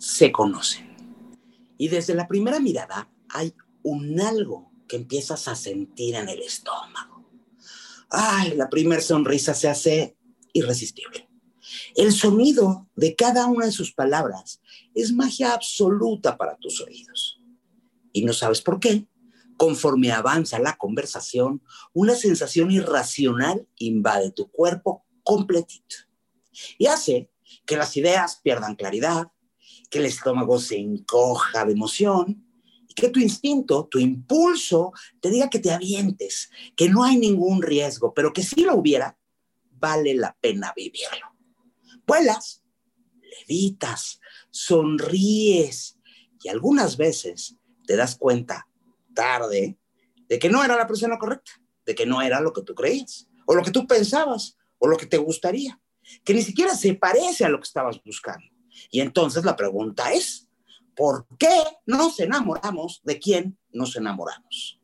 se conocen. Y desde la primera mirada hay un algo que empiezas a sentir en el estómago. Ay, la primera sonrisa se hace irresistible. El sonido de cada una de sus palabras es magia absoluta para tus oídos. Y no sabes por qué. Conforme avanza la conversación, una sensación irracional invade tu cuerpo completito y hace que las ideas pierdan claridad, que el estómago se encoja de emoción y que tu instinto, tu impulso te diga que te avientes, que no hay ningún riesgo, pero que si lo hubiera, vale la pena vivirlo. Vuelas, levitas, sonríes y algunas veces te das cuenta tarde de que no era la persona correcta, de que no era lo que tú creías, o lo que tú pensabas, o lo que te gustaría, que ni siquiera se parece a lo que estabas buscando. Y entonces la pregunta es, ¿por qué nos enamoramos de quién nos enamoramos?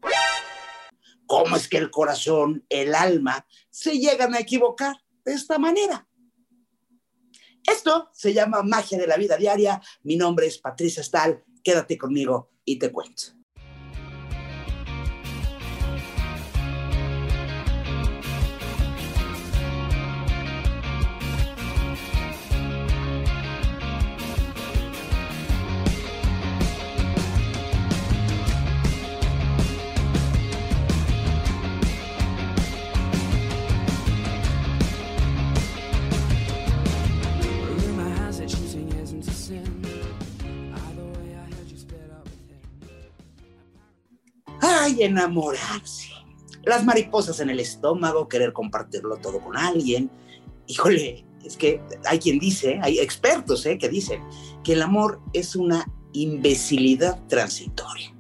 ¿Cómo es que el corazón, el alma, se llegan a equivocar de esta manera? Esto se llama magia de la vida diaria. Mi nombre es Patricia Stahl. Quédate conmigo y te cuento. Ay, enamorarse. Las mariposas en el estómago, querer compartirlo todo con alguien. Híjole, es que hay quien dice, hay expertos ¿eh? que dicen que el amor es una imbecilidad transitoria.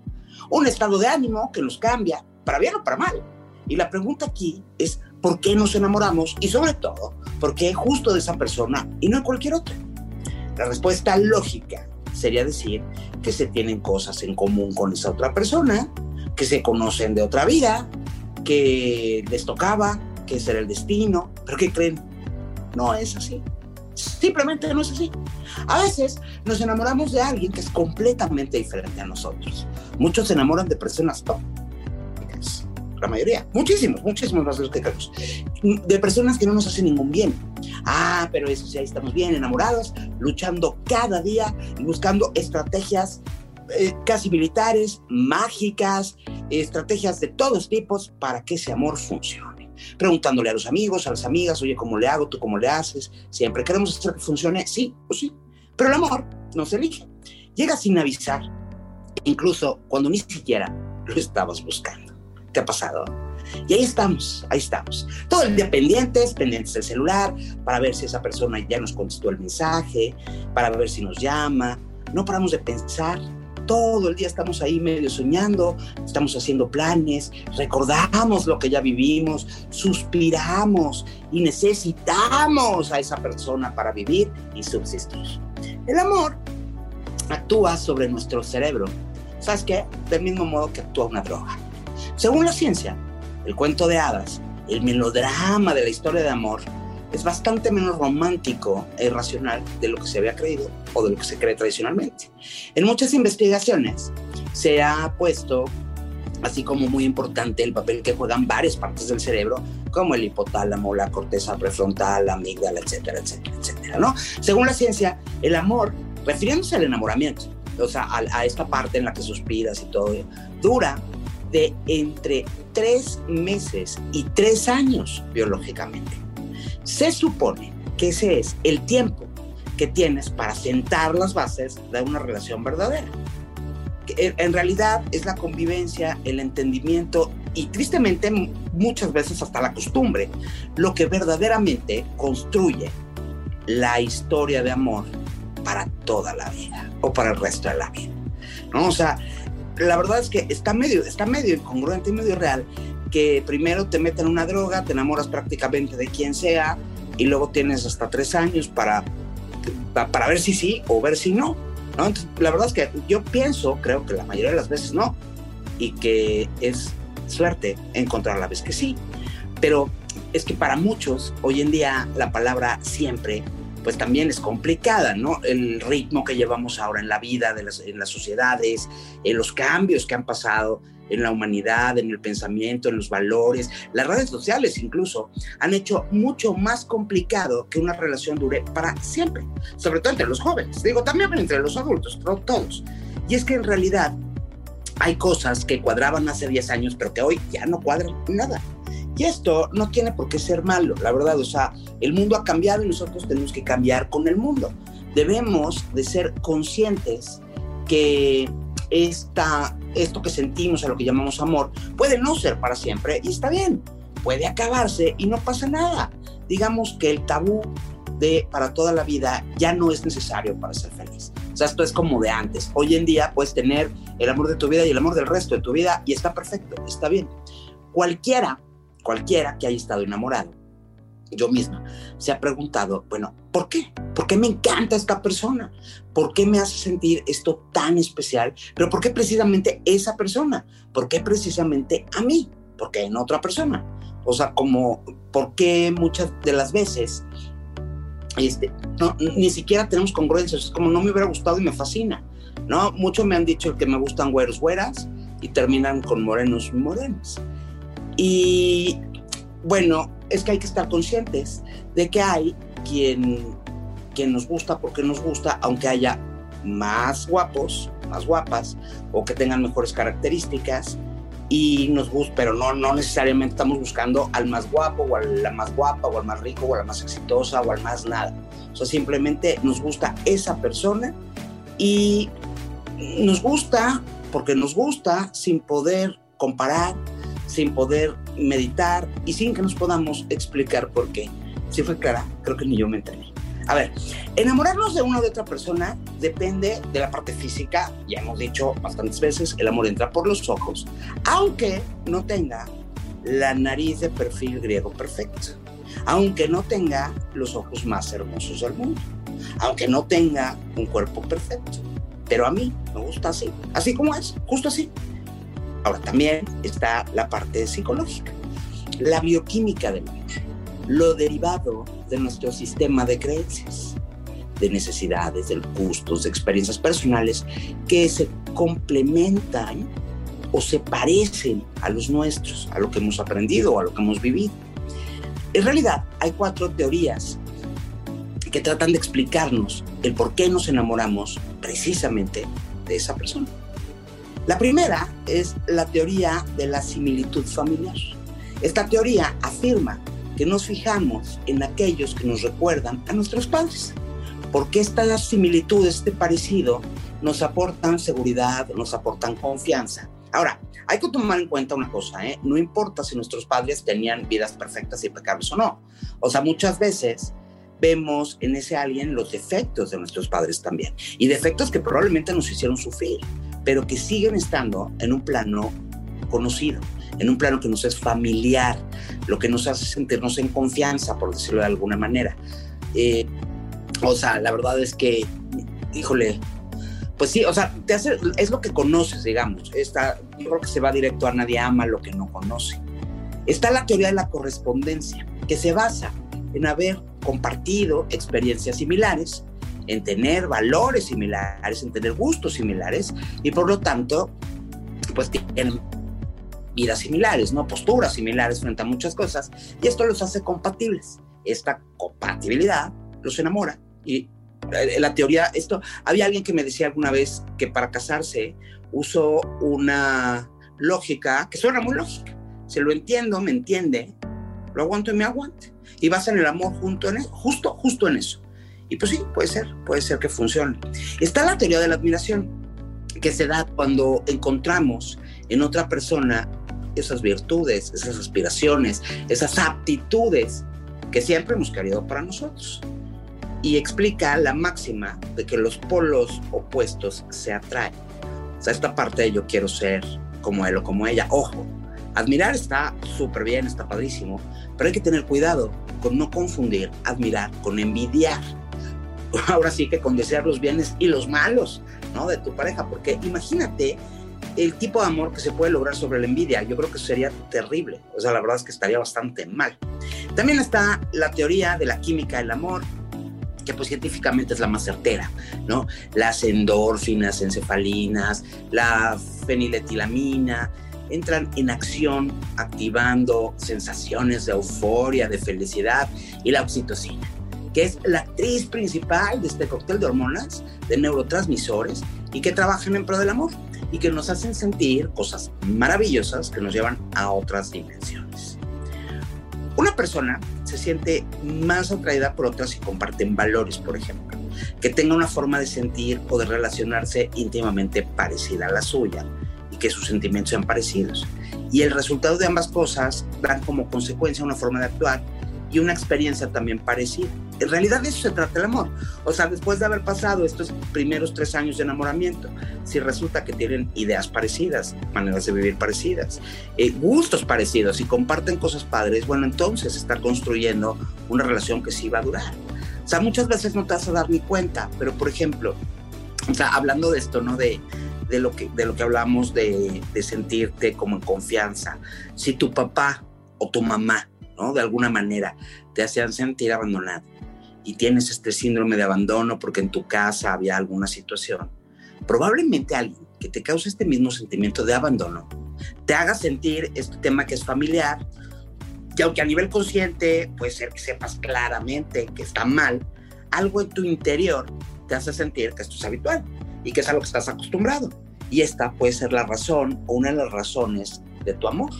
Un estado de ánimo que nos cambia, para bien o para mal. Y la pregunta aquí es, ¿por qué nos enamoramos? Y sobre todo, ¿por qué justo de esa persona y no de cualquier otra? La respuesta lógica sería decir que se tienen cosas en común con esa otra persona, que se conocen de otra vida, que les tocaba, que ese el destino, pero ¿qué creen? No es así. Simplemente no es así. A veces nos enamoramos de alguien que es completamente diferente a nosotros. Muchos se enamoran de personas tóxicas, la mayoría, muchísimos, muchísimos más de los que creemos, de personas que no nos hacen ningún bien. Ah, pero eso sí, ahí estamos bien enamorados, luchando cada día y buscando estrategias eh, casi militares, mágicas, estrategias de todos tipos para que ese amor funcione. Preguntándole a los amigos, a las amigas, oye, ¿cómo le hago? ¿Tú cómo le haces? Siempre queremos hacer que funcione, sí o sí. Pero el amor no se elige. Llega sin avisar, incluso cuando ni siquiera lo estabas buscando. ¿Te ha pasado? Y ahí estamos, ahí estamos. Todo el día pendientes, pendientes del celular, para ver si esa persona ya nos contestó el mensaje, para ver si nos llama. No paramos de pensar todo el día estamos ahí medio soñando, estamos haciendo planes, recordamos lo que ya vivimos, suspiramos y necesitamos a esa persona para vivir y subsistir. El amor actúa sobre nuestro cerebro, ¿sabes qué? Del mismo modo que actúa una droga. Según la ciencia, el cuento de hadas, el melodrama de la historia de amor, es bastante menos romántico e irracional de lo que se había creído o de lo que se cree tradicionalmente. En muchas investigaciones se ha puesto así como muy importante el papel que juegan varias partes del cerebro, como el hipotálamo, la corteza prefrontal, la amígdala, etcétera, etcétera, etcétera, ¿no? Según la ciencia, el amor, refiriéndose al enamoramiento, o sea, a, esta parte en la que suspiras y todo, dura de entre tres meses y tres años biológicamente. Se supone que ese es el tiempo que tienes para sentar las bases de una relación verdadera. En realidad es la convivencia, el entendimiento y tristemente muchas veces hasta la costumbre lo que verdaderamente construye la historia de amor para toda la vida o para el resto de la vida. ¿no? O sea, la verdad es que está medio, está medio incongruente y medio real que primero te meten una droga, te enamoras prácticamente de quien sea y luego tienes hasta tres años para, para ver si sí o ver si no. la verdad es que yo pienso, creo que la mayoría de las veces no, y que es suerte encontrar la vez que sí. Pero es que para muchos hoy en día la palabra siempre pues también es complicada, ¿no? El ritmo que llevamos ahora en la vida, en las sociedades, en los cambios que han pasado en la humanidad, en el pensamiento, en los valores, las redes sociales incluso, han hecho mucho más complicado que una relación dure para siempre, sobre todo entre los jóvenes, digo también entre los adultos, todos. Y es que en realidad hay cosas que cuadraban hace 10 años, pero que hoy ya no cuadran nada. Y esto no tiene por qué ser malo, la verdad. O sea, el mundo ha cambiado y nosotros tenemos que cambiar con el mundo. Debemos de ser conscientes que esta, esto que sentimos, a lo que llamamos amor, puede no ser para siempre y está bien. Puede acabarse y no pasa nada. Digamos que el tabú de para toda la vida ya no es necesario para ser feliz. O sea, esto es como de antes. Hoy en día puedes tener el amor de tu vida y el amor del resto de tu vida y está perfecto, está bien. Cualquiera cualquiera que haya estado enamorado, yo misma, se ha preguntado, bueno, ¿por qué? ¿Por qué me encanta esta persona? ¿Por qué me hace sentir esto tan especial? Pero ¿por qué precisamente esa persona? ¿Por qué precisamente a mí? ¿Por qué en otra persona? O sea, como, ¿por qué muchas de las veces este, ni siquiera tenemos congruencias? Es como, no me hubiera gustado y me fascina, ¿no? Muchos me han dicho que me gustan güeros güeras y terminan con morenos morenos. Y bueno, es que hay que estar conscientes de que hay quien, quien nos gusta porque nos gusta, aunque haya más guapos, más guapas, o que tengan mejores características, y nos gusta, pero no, no necesariamente estamos buscando al más guapo, o a la más guapa, o al más rico, o a la más exitosa, o al más nada. O sea, simplemente nos gusta esa persona y nos gusta porque nos gusta sin poder comparar, sin poder meditar y sin que nos podamos explicar por qué. Si fue clara, creo que ni yo me entendí. A ver, enamorarnos de una o de otra persona depende de la parte física, ya hemos dicho bastantes veces, el amor entra por los ojos, aunque no tenga la nariz de perfil griego perfecto, aunque no tenga los ojos más hermosos del mundo, aunque no tenga un cuerpo perfecto, pero a mí me gusta así, así como es, justo así. Ahora, también está la parte psicológica, la bioquímica del amor, lo derivado de nuestro sistema de creencias, de necesidades, de gustos, de experiencias personales que se complementan o se parecen a los nuestros, a lo que hemos aprendido o a lo que hemos vivido. En realidad, hay cuatro teorías que tratan de explicarnos el por qué nos enamoramos precisamente de esa persona. La primera es la teoría de la similitud familiar. Esta teoría afirma que nos fijamos en aquellos que nos recuerdan a nuestros padres, porque estas similitudes, este parecido, nos aportan seguridad, nos aportan confianza. Ahora, hay que tomar en cuenta una cosa, ¿eh? no importa si nuestros padres tenían vidas perfectas y impecables o no. O sea, muchas veces vemos en ese alguien los defectos de nuestros padres también, y defectos que probablemente nos hicieron sufrir pero que siguen estando en un plano conocido, en un plano que nos es familiar, lo que nos hace sentirnos en confianza, por decirlo de alguna manera. Eh, o sea, la verdad es que, híjole, pues sí, o sea, te hace, es lo que conoces, digamos. Está, yo creo que se va directo a nadie ama lo que no conoce. Está la teoría de la correspondencia, que se basa en haber compartido experiencias similares en tener valores similares, en tener gustos similares y por lo tanto, pues tienen vidas similares, ¿no? Posturas similares frente a muchas cosas y esto los hace compatibles. Esta compatibilidad los enamora y eh, la teoría, esto, había alguien que me decía alguna vez que para casarse usó una lógica que suena muy lógica. Si lo entiendo, me entiende, lo aguanto y me aguante. Y vas en el amor junto en, justo, justo en eso. Y pues sí, puede ser, puede ser que funcione. Está la teoría de la admiración, que se da cuando encontramos en otra persona esas virtudes, esas aspiraciones, esas aptitudes que siempre hemos querido para nosotros. Y explica la máxima de que los polos opuestos se atraen. O sea, esta parte de yo quiero ser como él o como ella. Ojo, admirar está súper bien, está padrísimo, pero hay que tener cuidado con no confundir admirar con envidiar ahora sí que con desear los bienes y los malos, ¿no? De tu pareja, porque imagínate el tipo de amor que se puede lograr sobre la envidia, yo creo que sería terrible, o sea, la verdad es que estaría bastante mal. También está la teoría de la química del amor, que pues científicamente es la más certera, ¿no? Las endorfinas, encefalinas, la feniletilamina, entran en acción activando sensaciones de euforia, de felicidad y la oxitocina, que es la actriz principal de este cóctel de hormonas, de neurotransmisores y que trabajan en pro del amor y que nos hacen sentir cosas maravillosas que nos llevan a otras dimensiones. Una persona se siente más atraída por otras si comparten valores, por ejemplo, que tenga una forma de sentir o de relacionarse íntimamente parecida a la suya y que sus sentimientos sean parecidos. Y el resultado de ambas cosas dan como consecuencia una forma de actuar y una experiencia también parecida. En realidad de eso se trata el amor. O sea, después de haber pasado estos primeros tres años de enamoramiento, si resulta que tienen ideas parecidas, maneras de vivir parecidas, eh, gustos parecidos y comparten cosas padres, bueno, entonces está construyendo una relación que sí va a durar. O sea, muchas veces no te vas a dar ni cuenta, pero por ejemplo, o sea, hablando de esto, ¿no? De, de lo que, de lo que hablamos de, de sentirte como en confianza. Si tu papá o tu mamá, De alguna manera te hacían sentir abandonado y tienes este síndrome de abandono porque en tu casa había alguna situación, probablemente alguien que te cause este mismo sentimiento de abandono te haga sentir este tema que es familiar, y aunque a nivel consciente puede ser que sepas claramente que está mal, algo en tu interior te hace sentir que esto es habitual y que es a lo que estás acostumbrado. Y esta puede ser la razón o una de las razones de tu amor,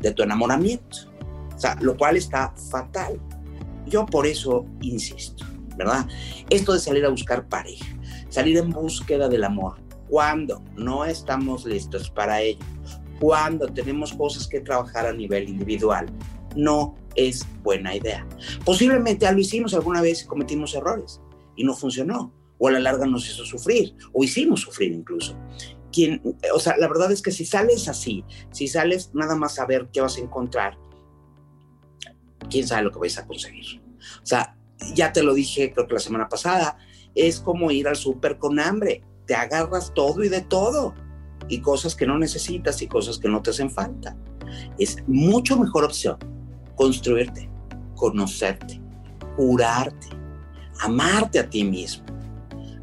de tu enamoramiento. O sea, lo cual está fatal. Yo por eso insisto, ¿verdad? Esto de salir a buscar pareja, salir en búsqueda del amor, cuando no estamos listos para ello, cuando tenemos cosas que trabajar a nivel individual, no es buena idea. Posiblemente lo hicimos alguna vez y cometimos errores y no funcionó, o a la larga nos hizo sufrir, o hicimos sufrir incluso. Quien, o sea, la verdad es que si sales así, si sales nada más a ver qué vas a encontrar, quién sabe lo que vais a conseguir. O sea, ya te lo dije creo que la semana pasada, es como ir al súper con hambre, te agarras todo y de todo, y cosas que no necesitas y cosas que no te hacen falta. Es mucho mejor opción construirte, conocerte, curarte, amarte a ti mismo,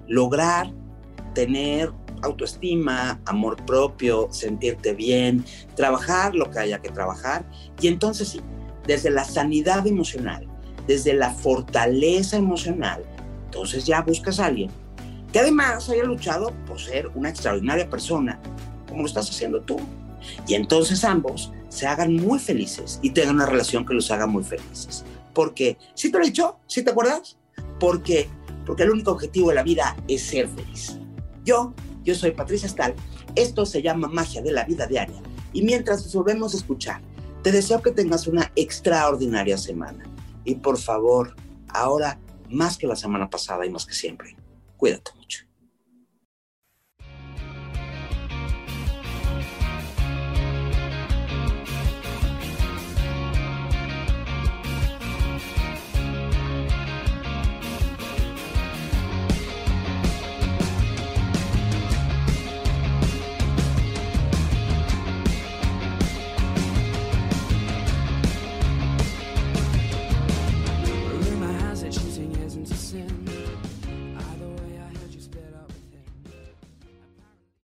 lograr tener autoestima, amor propio, sentirte bien, trabajar lo que haya que trabajar y entonces sí, desde la sanidad emocional, desde la fortaleza emocional, entonces ya buscas a alguien que además haya luchado por ser una extraordinaria persona, como lo estás haciendo tú. Y entonces ambos se hagan muy felices y tengan una relación que los haga muy felices. Porque, ¿sí te lo he dicho? ¿Sí te acuerdas? Porque, porque el único objetivo de la vida es ser feliz. Yo, yo soy Patricia Stahl. Esto se llama magia de la vida diaria. Y mientras nos volvemos a escuchar te deseo que tengas una extraordinaria semana. Y por favor, ahora más que la semana pasada y más que siempre, cuídate mucho.